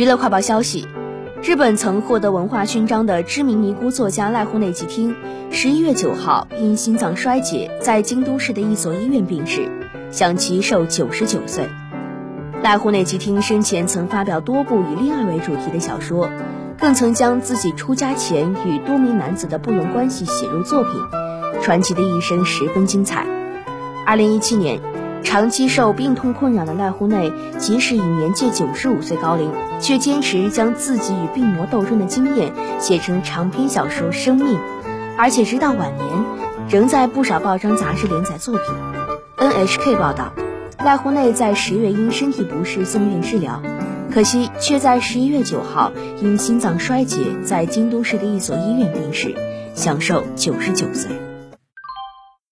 娱乐快报消息：日本曾获得文化勋章的知名尼姑作家濑户内吉听，十一月九号因心脏衰竭在京都市的一所医院病逝，享其寿九十九岁。濑户内吉听生前曾发表多部以恋爱为主题的小说，更曾将自己出家前与多名男子的不伦关系写入作品，传奇的一生十分精彩。二零一七年。长期受病痛困扰的濑户内，即使已年届九十五岁高龄，却坚持将自己与病魔斗争的经验写成长篇小说《生命》，而且直到晚年，仍在不少报章杂志连载作品。NHK 报道，濑户内在十月因身体不适送院治疗，可惜却在十一月九号因心脏衰竭在京都市的一所医院病逝，享寿九十九岁。